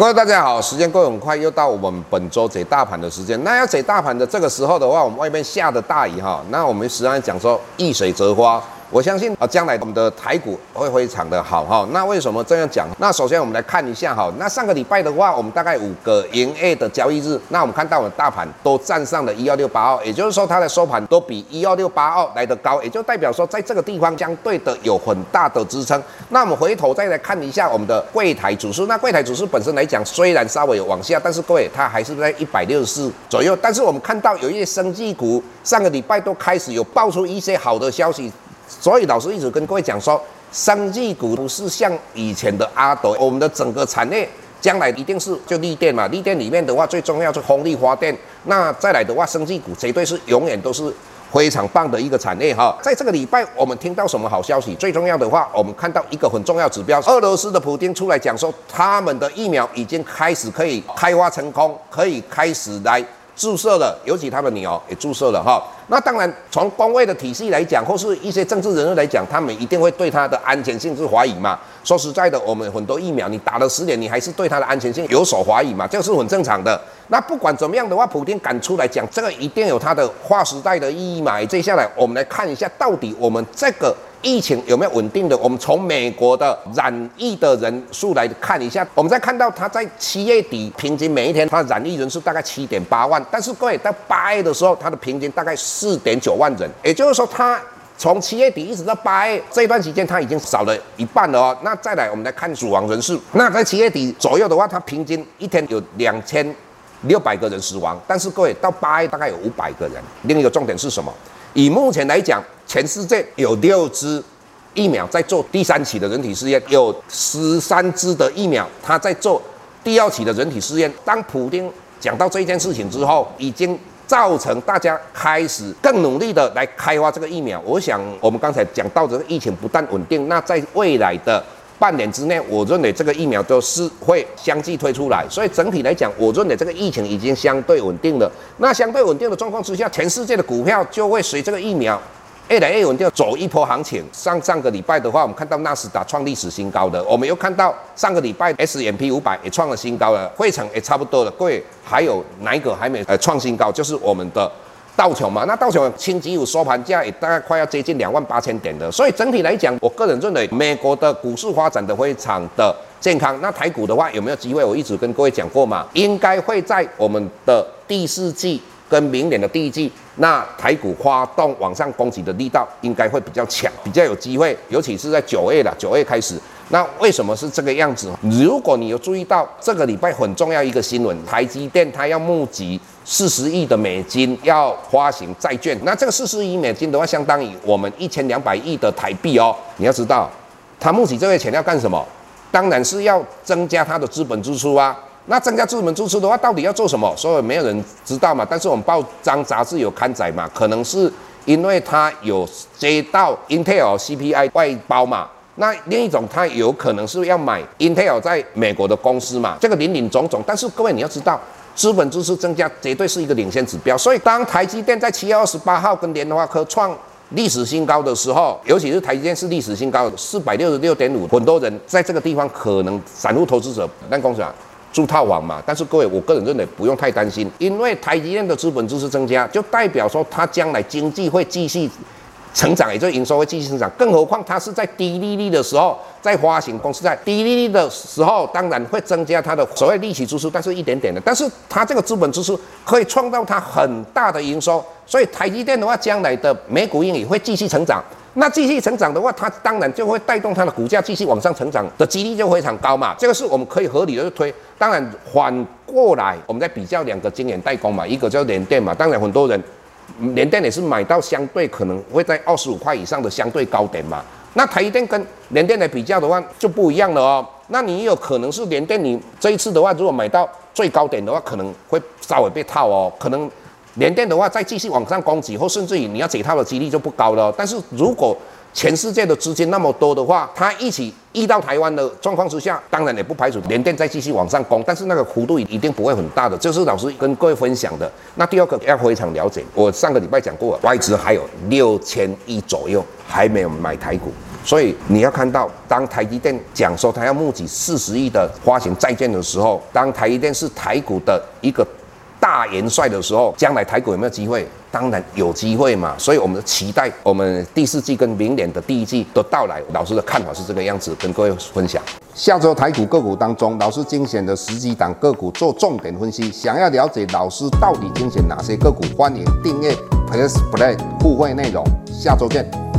各位大家好，时间过得很快，又到我们本周解大盘的时间。那要解大盘的这个时候的话，我们外面下的大雨哈，那我们实际上讲说遇水则花。我相信啊，将来我们的台股会非常的好哈。那为什么这样讲？那首先我们来看一下哈。那上个礼拜的话，我们大概五个营业的交易日，那我们看到我们大盘都站上了一二六八二，也就是说它的收盘都比一二六八二来得高，也就代表说在这个地方相对的有很大的支撑。那我们回头再来看一下我们的柜台指数，那柜台指数本身来讲，虽然稍微有往下，但是各位它还是在一百六十四左右。但是我们看到有一些生技股，上个礼拜都开始有爆出一些好的消息。所以老师一直跟各位讲说，生技股不是像以前的阿斗，我们的整个产业将来一定是就利电嘛，利电里面的话最重要是风力发电，那再来的话，生技股绝对是永远都是非常棒的一个产业哈。在这个礼拜，我们听到什么好消息？最重要的话，我们看到一个很重要指标，俄罗斯的普丁出来讲说，他们的疫苗已经开始可以开发成功，可以开始来。注射了，尤其他的女儿也注射了哈。那当然，从公卫的体系来讲，或是一些政治人物来讲，他们一定会对它的安全性是怀疑嘛。说实在的，我们很多疫苗你打了十年，你还是对它的安全性有所怀疑嘛，这个是很正常的。那不管怎么样的话，普丁敢出来讲，这个一定有它的划时代的意义嘛。接下来我们来看一下，到底我们这个。疫情有没有稳定的？我们从美国的染疫的人数来看一下，我们再看到它在七月底平均每一天它染疫人数大概七点八万，但是各位到八月的时候，它的平均大概四点九万人，也就是说，它从七月底一直到八月这一段时间，它已经少了一半了哦。那再来，我们来看死亡人数，那在七月底左右的话，它平均一天有两千六百个人死亡，但是各位到八月大概有五百个人。另一个重点是什么？以目前来讲，全世界有六支疫苗在做第三期的人体试验，有十三支的疫苗它在做第二期的人体试验。当普丁讲到这件事情之后，已经造成大家开始更努力的来开发这个疫苗。我想，我们刚才讲到这个疫情不但稳定，那在未来的。半年之内，我认为这个疫苗都是会相继推出来，所以整体来讲，我认为这个疫情已经相对稳定了。那相对稳定的状况之下，全世界的股票就会随这个疫苗越来越稳定，走一波行情。上上个礼拜的话，我们看到纳斯达创历史新高的，我们又看到上个礼拜 S M P 五百也创了新高了，汇成也差不多了。各位还有哪一个还没呃创新高？就是我们的。道琼嘛，那道琼星期五收盘价也大概快要接近两万八千点的，所以整体来讲，我个人认为美国的股市发展的非常的健康。那台股的话有没有机会？我一直跟各位讲过嘛，应该会在我们的第四季跟明年的第一季，那台股发动往上攻击的力道应该会比较强，比较有机会，尤其是在九月了，九月开始。那为什么是这个样子？如果你有注意到这个礼拜很重要一个新闻，台积电它要募集四十亿的美金要发行债券，那这个四十亿美金的话，相当于我们一千两百亿的台币哦。你要知道，它募集这些钱要干什么？当然是要增加它的资本支出啊。那增加资本支出的话，到底要做什么？所以没有人知道嘛。但是我们报章杂志有刊载嘛，可能是因为它有接到 Intel CPI 外包嘛。那另一种，它有可能是要买 Intel 在美国的公司嘛，这个林林总总。但是各位你要知道，资本支出增加绝对是一个领先指标。所以当台积电在七月二十八号跟联发科创历史新高的时候，尤其是台积电是历史新高四百六十六点五，很多人在这个地方可能散户投资者但公司啊住套房嘛。但是各位，我个人认为不用太担心，因为台积电的资本支出增加，就代表说它将来经济会继续。成长，也就是营收会继续成长，更何况它是在低利率的时候在发行公司在，低利率的时候当然会增加它的所谓利息支出，但是一点点的，但是它这个资本支出可以创造它很大的营收，所以台积电的话，将来的每股盈也会继续成长，那继续成长的话，它当然就会带动它的股价继续往上成长的几率就非常高嘛，这个是我们可以合理的推。当然反过来，我们在比较两个晶圆代工嘛，一个叫联电嘛，当然很多人。联电也是买到相对可能会在二十五块以上的相对高点嘛，那台积电跟联电来比较的话就不一样了哦。那你有可能是联电，你这一次的话如果买到最高点的话，可能会稍微被套哦。可能联电的话再继续往上攻击，或甚至于你要解套的几率就不高了。但是如果全世界的资金那么多的话，它一起遇到台湾的状况之下，当然也不排除联电再继续往上攻，但是那个幅度一定不会很大的。这是老师跟各位分享的。那第二个要非常了解，我上个礼拜讲过，外资还有六千亿左右还没有买台股，所以你要看到，当台积电讲说他要募集四十亿的发行债券的时候，当台积电是台股的一个大元帅的时候，将来台股有没有机会？当然有机会嘛。所以我们期待，我们第四季跟明年的第一季的到来，老师的看法是这个样子，跟各位分享。下周台股个股当中，老师精选的十几档个股做重点分析。想要了解老师到底精选哪些个股，欢迎订阅 Plus Play 互惠内容。下周见。